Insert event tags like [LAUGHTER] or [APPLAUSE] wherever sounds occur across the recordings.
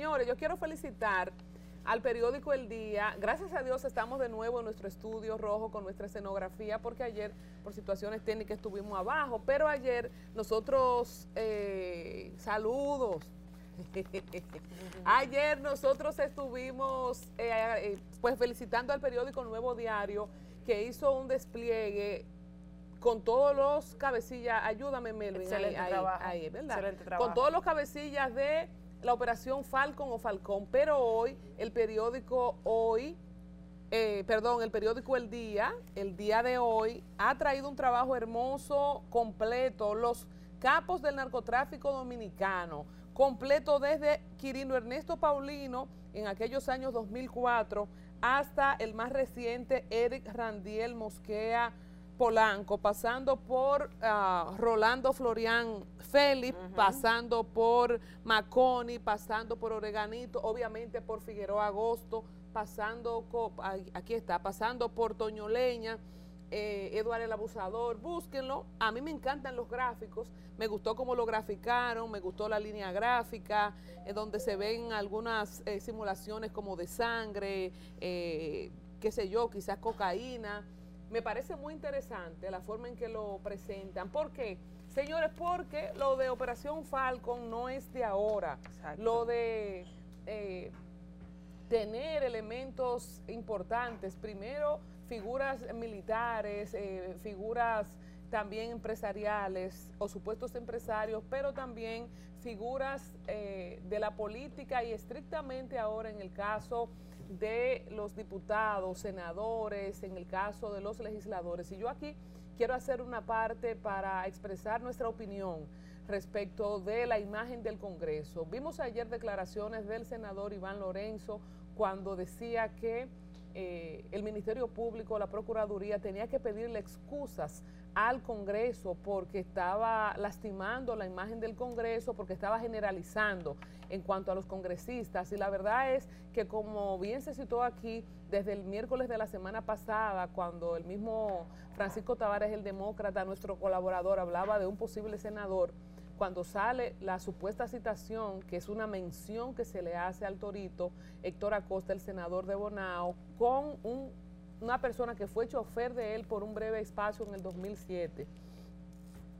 Señores, yo quiero felicitar al periódico El Día. Gracias a Dios estamos de nuevo en nuestro estudio rojo con nuestra escenografía porque ayer por situaciones técnicas estuvimos abajo, pero ayer nosotros, eh, saludos. [LAUGHS] ayer nosotros estuvimos eh, eh, pues felicitando al periódico Nuevo Diario que hizo un despliegue con todos los cabecillas, ayúdame Melvin, Excelente trabajo. Excelente trabajo. Con todos los cabecillas de la operación Falcon o Falcón, pero hoy el periódico Hoy, eh, perdón, el periódico El Día, el día de hoy, ha traído un trabajo hermoso, completo, los capos del narcotráfico dominicano, completo desde Quirino Ernesto Paulino en aquellos años 2004 hasta el más reciente Eric Randiel Mosquea Polanco, pasando por ah, Rolando Florian Félix, pasando por Maconi, pasando por Oreganito, obviamente por Figueroa Agosto, pasando, aquí está, pasando por Toño Leña, eh, Eduardo el Abusador, búsquenlo. A mí me encantan los gráficos, me gustó cómo lo graficaron, me gustó la línea gráfica, en donde se ven algunas eh, simulaciones como de sangre, eh, qué sé yo, quizás cocaína me parece muy interesante la forma en que lo presentan. ¿Por qué? Señores, porque lo de Operación Falcon no es de ahora. Lo de eh, tener elementos importantes, primero figuras militares, eh, figuras también empresariales o supuestos empresarios, pero también figuras eh, de la política y estrictamente ahora en el caso de los diputados, senadores, en el caso de los legisladores. Y yo aquí quiero hacer una parte para expresar nuestra opinión respecto de la imagen del Congreso. Vimos ayer declaraciones del senador Iván Lorenzo cuando decía que eh, el Ministerio Público, la Procuraduría, tenía que pedirle excusas al Congreso porque estaba lastimando la imagen del Congreso, porque estaba generalizando en cuanto a los congresistas. Y la verdad es que como bien se citó aquí, desde el miércoles de la semana pasada, cuando el mismo Francisco Tavares, el demócrata, nuestro colaborador, hablaba de un posible senador, cuando sale la supuesta citación, que es una mención que se le hace al Torito, Héctor Acosta, el senador de Bonao, con un una persona que fue chofer de él por un breve espacio en el 2007.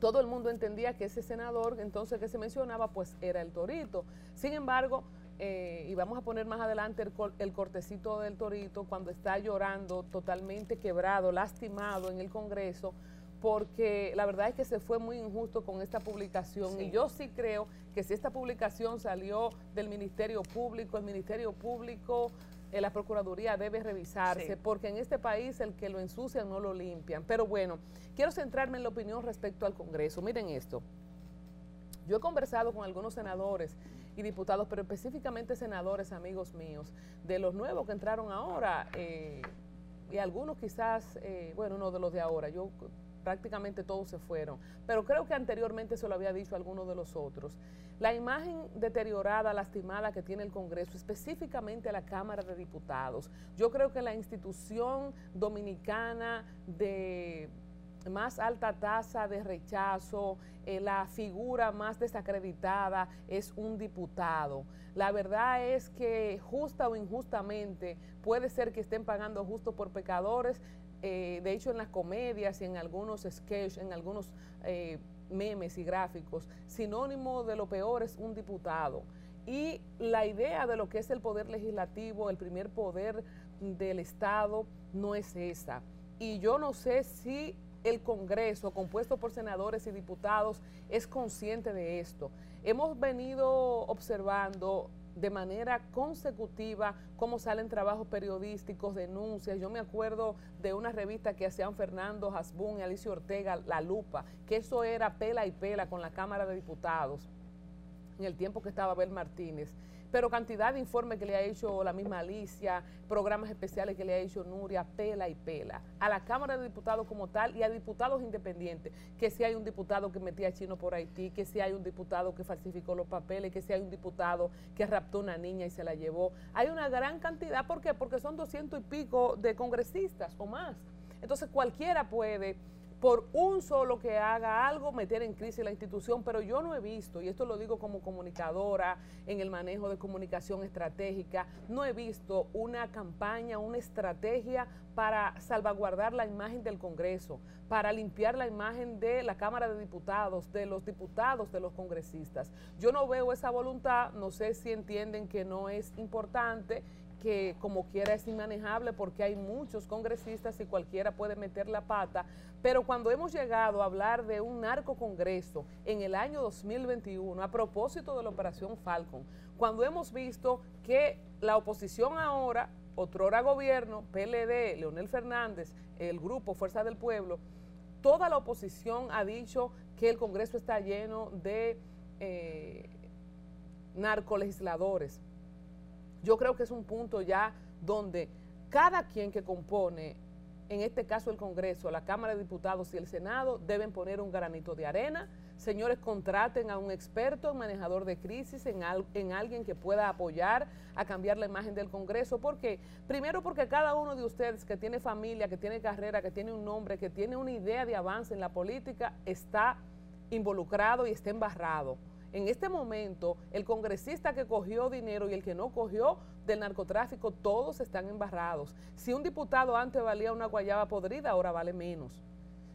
Todo el mundo entendía que ese senador entonces que se mencionaba pues era el Torito. Sin embargo, eh, y vamos a poner más adelante el, el, cortecito del Torito cuando está llorando totalmente quebrado, lastimado en el Congreso, porque la verdad es que se fue muy injusto con esta publicación y yo sí creo que si esta publicación salió del Ministerio Público, el Ministerio Público la Procuraduría debe revisarse, porque en este país el que lo ensucian no lo limpian. Pero bueno, quiero centrarme en la opinión respecto al Congreso. Miren esto. Yo he conversado con algunos senadores y diputados, pero específicamente senadores, amigos míos, de los nuevos que entraron ahora, eh, y algunos quizás, eh, bueno, no de los de ahora, yo prácticamente todos se fueron, pero creo que anteriormente se lo había dicho alguno de los otros. La imagen deteriorada, lastimada que tiene el Congreso, específicamente la Cámara de Diputados, yo creo que la institución dominicana de más alta tasa de rechazo, eh, la figura más desacreditada es un diputado. La verdad es que justa o injustamente puede ser que estén pagando justo por pecadores, eh, de hecho en las comedias y en algunos sketches, en algunos eh, memes y gráficos, sinónimo de lo peor es un diputado. Y la idea de lo que es el poder legislativo, el primer poder del Estado, no es esa. Y yo no sé si el Congreso, compuesto por senadores y diputados, es consciente de esto. Hemos venido observando de manera consecutiva cómo salen trabajos periodísticos, denuncias. Yo me acuerdo de una revista que hacían Fernando Hasbún y Alicia Ortega, La Lupa, que eso era pela y pela con la Cámara de Diputados en el tiempo que estaba Abel Martínez pero cantidad de informes que le ha hecho la misma Alicia, programas especiales que le ha hecho Nuria, pela y pela, a la Cámara de Diputados como tal y a diputados independientes, que si hay un diputado que metía chino por Haití, que si hay un diputado que falsificó los papeles, que si hay un diputado que raptó una niña y se la llevó. Hay una gran cantidad, ¿por qué? Porque son doscientos y pico de congresistas o más. Entonces cualquiera puede por un solo que haga algo, meter en crisis la institución, pero yo no he visto, y esto lo digo como comunicadora en el manejo de comunicación estratégica, no he visto una campaña, una estrategia para salvaguardar la imagen del Congreso, para limpiar la imagen de la Cámara de Diputados, de los diputados, de los congresistas. Yo no veo esa voluntad, no sé si entienden que no es importante que como quiera es inmanejable porque hay muchos congresistas y cualquiera puede meter la pata, pero cuando hemos llegado a hablar de un narco congreso en el año 2021 a propósito de la operación Falcon, cuando hemos visto que la oposición ahora, otrora gobierno, PLD, Leonel Fernández, el grupo Fuerza del Pueblo, toda la oposición ha dicho que el Congreso está lleno de eh, narcolegisladores, yo creo que es un punto ya donde cada quien que compone, en este caso el Congreso, la Cámara de Diputados y el Senado, deben poner un granito de arena. Señores, contraten a un experto, un manejador de crisis, en, en alguien que pueda apoyar a cambiar la imagen del Congreso. ¿Por qué? Primero porque cada uno de ustedes que tiene familia, que tiene carrera, que tiene un nombre, que tiene una idea de avance en la política, está involucrado y está embarrado en este momento, el congresista que cogió dinero y el que no cogió del narcotráfico, todos están embarrados. Si un diputado antes valía una guayaba podrida, ahora vale menos.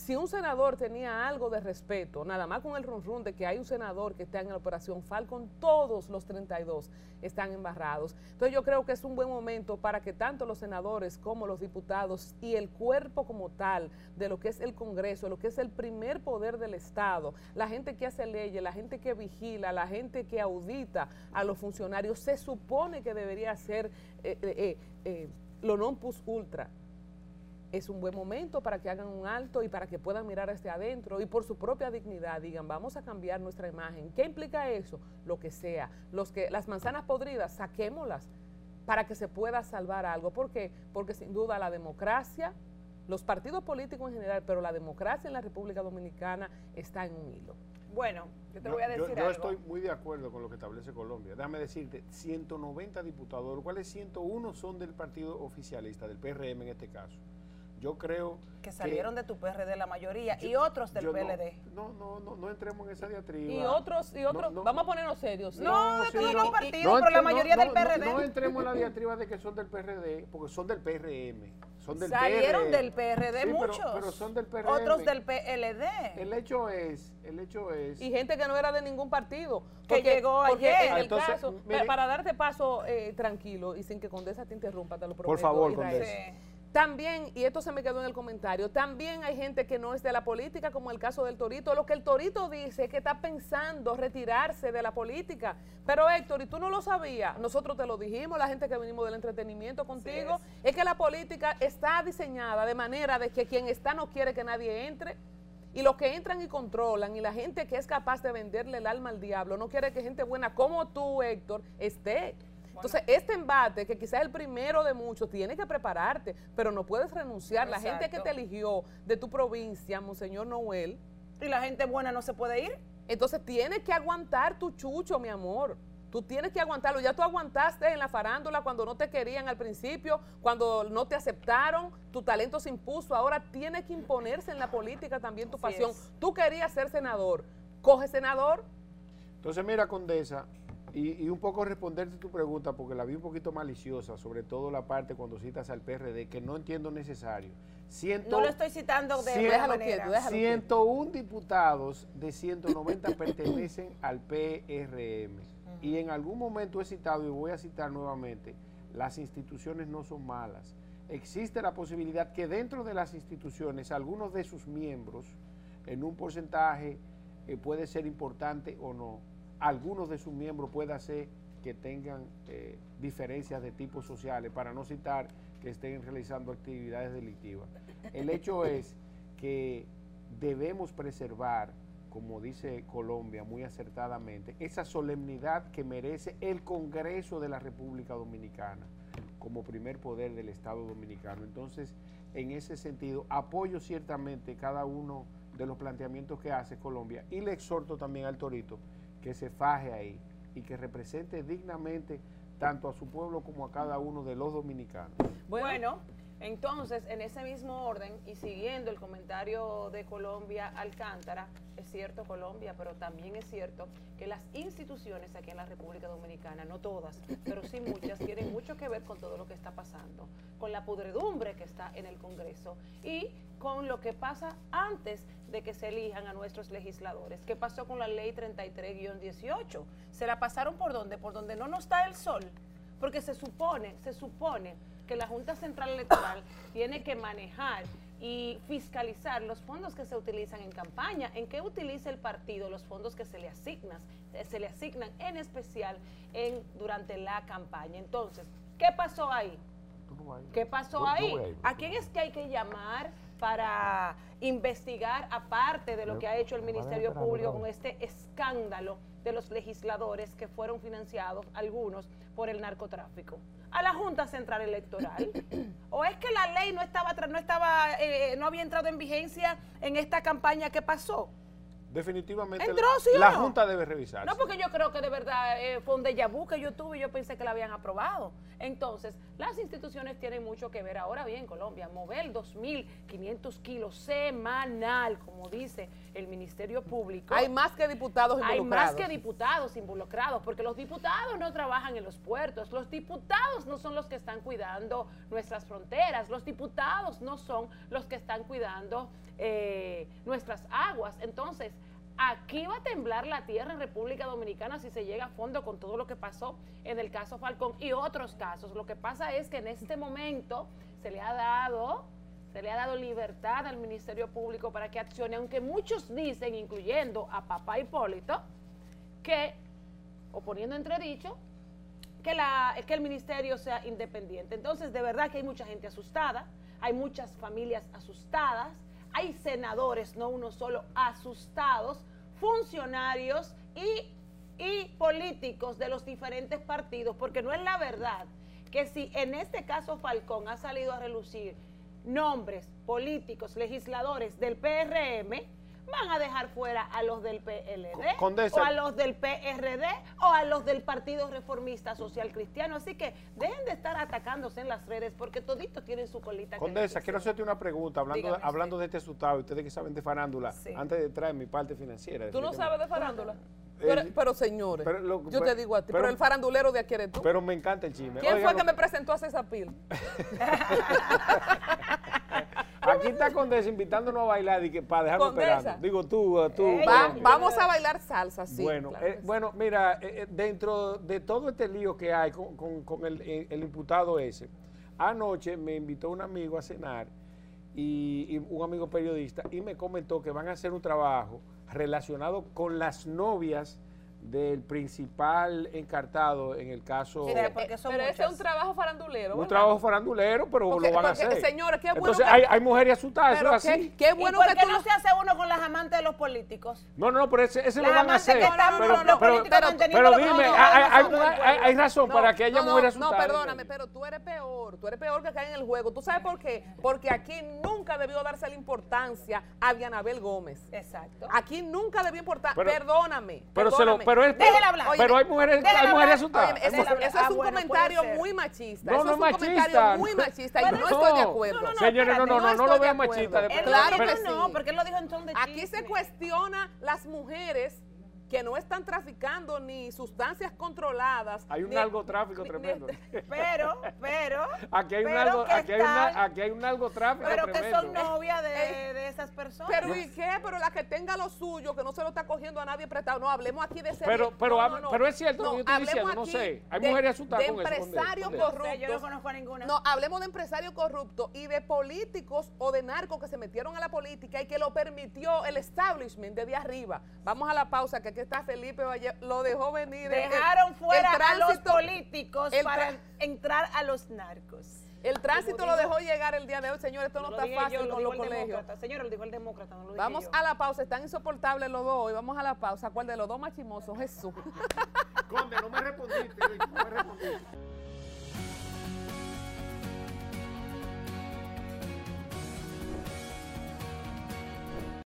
Si un senador tenía algo de respeto, nada más con el run, de que hay un senador que está en la operación Falcon, todos los 32 están embarrados. Entonces yo creo que es un buen momento para que tanto los senadores como los diputados y el cuerpo como tal de lo que es el Congreso, lo que es el primer poder del Estado, la gente que hace leyes, la gente que vigila, la gente que audita a los funcionarios, se supone que debería ser eh, eh, eh, lo non plus ultra es un buen momento para que hagan un alto y para que puedan mirar hacia adentro y por su propia dignidad digan, vamos a cambiar nuestra imagen. ¿Qué implica eso? Lo que sea. Los que, las manzanas podridas, saquémoslas para que se pueda salvar algo. ¿Por qué? Porque sin duda la democracia, los partidos políticos en general, pero la democracia en la República Dominicana está en un hilo. Bueno, yo te voy a decir yo, yo estoy muy de acuerdo con lo que establece Colombia. Déjame decirte, 190 diputados, los cuales 101 son del partido oficialista, del PRM en este caso. Yo creo que salieron de tu PRD la mayoría y otros del PLD. No, no, no, no, entremos en esa diatriba. Y otros, y otros, vamos a ponernos serios. No, es que no partidos, pero la mayoría del PRD. No, entremos en la diatriba de que son del PRD, porque son del PRM. Son del Salieron del PRD muchos. Pero, pero, son del PRM. Otros del PLD. El hecho es, el hecho es. Y gente que no era de ningún partido. que llegó ayer. En el caso, para darte paso eh, tranquilo y sin que Condesa te interrumpa, te lo prometo. Por favor, Condesa. También, y esto se me quedó en el comentario, también hay gente que no es de la política, como el caso del Torito. Lo que el Torito dice es que está pensando retirarse de la política. Pero Héctor, y tú no lo sabías, nosotros te lo dijimos, la gente que venimos del entretenimiento contigo, es. que la política está diseñada de manera de que quien está no quiere que nadie entre. Y los que entran y controlan, y la gente que es capaz de venderle el alma al diablo, no quiere que gente buena como tú, Héctor, esté. Entonces, este embate, que quizás es el primero de muchos, tiene que prepararte, pero no puedes renunciar. La gente que te eligió de tu provincia, Monseñor Noel. ¿Y la gente buena no se puede ir? Entonces, tienes que aguantar tu chucho, mi amor. Tú tienes que aguantarlo. Ya tú aguantaste en la farándula cuando no te querían al principio, cuando no te aceptaron, tu talento se impuso. Ahora tiene que imponerse en la política también tu pasión. Tú querías ser senador. Coge senador. Entonces, mira, Condesa, y, un poco responderte tu pregunta, porque la vi un poquito maliciosa, sobre todo la parte cuando citas al PRD, que no entiendo necesario. no lo estoy citando de esa manera. 101 diputados de 190 [COUGHS] pertenecen al PRM. Y en algún momento he citado, y voy a citar nuevamente, las instituciones no son malas. Existe la posibilidad que dentro de las instituciones, algunos de sus miembros, en un porcentaje, eh, puede ser importante o no, algunos de sus miembros pueda ser que tengan eh, diferencias de tipo sociales, para no citar que estén realizando actividades delictivas. El hecho [LAUGHS] es que debemos preservar, como dice Colombia muy acertadamente, esa solemnidad que merece el Congreso de la República Dominicana como primer poder del Estado Dominicano. Entonces, en ese sentido, apoyo ciertamente cada uno de los planteamientos que hace Colombia y le exhorto también al Torito que se faje ahí y que represente dignamente tanto a su pueblo como a cada uno de los dominicanos. Bueno, Entonces, en ese mismo orden y siguiendo el comentario de Colombia Alcántara, es cierto Colombia, pero también es cierto que las instituciones aquí en la República Dominicana, no todas, pero sí muchas, tienen mucho que ver con todo lo que está pasando, con la pudredumbre que está en el Congreso y con lo que pasa antes de que se elijan a nuestros legisladores. ¿Qué pasó con la ley 33-18? ¿Se la pasaron por dónde? Por donde no nos da el sol. Porque se supone, se supone que la Junta Central Electoral tiene que manejar y fiscalizar los fondos que se utilizan en campaña, en qué utiliza el partido los fondos que se le asignan, se le asignan en especial en durante la campaña. Entonces, ¿qué pasó ahí? ¿Qué pasó ahí? ¿A quién es que hay que llamar para investigar, aparte de lo que ha hecho el Ministerio Público con este escándalo de los legisladores que fueron financiados, algunos, por el narcotráfico? a la Junta Central Electoral? [COUGHS] ¿O es que la ley no estaba, no estaba, eh, no había entrado en vigencia en esta campaña que pasó? Definitivamente la, Junta debe revisar. No, porque yo creo que de verdad eh, fue un déjà vu que yo tuve y yo pensé que la habían aprobado. Entonces, las instituciones tienen mucho que ver. Ahora bien, Colombia, mover 2.500 kilos semanal, como dice el Ministerio Público. Hay más que diputados involucrados. Hay más que diputados involucrados, porque los diputados no trabajan en los puertos. Los diputados no son los que están cuidando nuestras fronteras. Los diputados no son los que están cuidando eh, nuestras aguas. Entonces, aquí va a temblar la tierra en República Dominicana si se llega a fondo con todo lo que pasó en el caso Falcón y otros casos. Lo que pasa es que en este momento se le ha dado se le ha dado libertad al Ministerio Público para que accione, aunque muchos dicen, incluyendo a papá Hipólito, que, o poniendo entredicho, que, la, que el ministerio sea independiente. Entonces, de verdad que hay mucha gente asustada, hay muchas familias asustadas, hay senadores, no uno solo, asustados, funcionarios y, políticos de los diferentes partidos, porque no es la verdad que si en este caso Falcón ha salido a relucir nombres políticos, legisladores del PRM, van a dejar fuera a los del PLD o a los del PRD o a los del Partido Reformista Social Cristiano. Así que dejen de estar atacándose en las redes porque toditos tienen su colita. Condesa, quiero hacerte una pregunta hablando, de, hablando de este asustado, ustedes que saben de farándula, antes de traer mi parte financiera. ¿Tú no sabes de farándula? Pero, señores, yo te digo a ti, pero, el farandulero de aquí eres tú. Pero me encanta el chisme. ¿Quién fue que me presentó a César Pil? [LAUGHS] [LAUGHS] Aquí está Condesa invitándonos a bailar y que, para dejarnos esperando. Digo tú, tú. vamos a bailar salsa, sí. Bueno, eh, bueno mira, eh, eh, dentro de todo este lío que hay con, el, imputado ese, anoche me invitó un amigo a cenar y, un amigo periodista y me comentó que van a hacer un trabajo relacionado con las novias del principal encartado en el caso. pero ese es un trabajo farandulero. Un trabajo farandulero, pero lo van a hacer. Señora, qué bueno. Entonces hay, hay, mujeres asustadas, eso es así. Qué, bueno ¿Y por qué no se hace uno con las amantes de los políticos? No, no, pero ese, ese lo van a hacer. pero, pero, dime, hay, razón para que haya mujeres asustadas. No, perdóname, pero tú eres peor. Tú eres peor que cae en el juego. ¿Tú sabes por qué? Porque aquí nunca debió darse la importancia a Dianabel Gómez. Exacto. Aquí nunca debió importar. Perdóname. Pero se lo pero es, hablar. pero hay mujeres, hay mujeres asustadas. eso, es un comentario muy machista. No, no es un comentario muy machista y no, estoy de acuerdo. Señores, no, no, no, no, lo vean machista. Claro que no, porque él lo dijo en ton de Aquí se cuestiona las mujeres que no están traficando ni sustancias controladas. Hay un narcotráfico tremendo. pero, pero. Aquí hay, un, algo, aquí, hay una, aquí hay un narcotráfico pero tremendo. Pero que son novias de, eh, de, esas personas. Pero ¿y qué? Pero la que tenga lo suyo, que no se lo está cogiendo a nadie prestado. No, hablemos aquí de ser. Pero, pero, pero es cierto lo que yo estoy diciendo, no sé. Hay mujeres asustadas de empresarios corruptos. Yo no conozco a ninguna. No, hablemos de empresarios corruptos y de políticos o de narcos que se metieron a la política y que lo permitió el establishment de arriba. Vamos a la pausa, que aquí está Felipe lo dejó venir. Dejaron fuera a los políticos para entrar a los narcos. El tránsito lo dejó llegar el día de hoy, señor. Esto no, está fácil con los colegios. Señor, lo dijo el demócrata. No lo vamos a la pausa. Están insoportables los dos hoy. Vamos a la pausa. ¿Cuál de los dos machimosos? Jesús. Conde, no me respondiste. No me respondiste.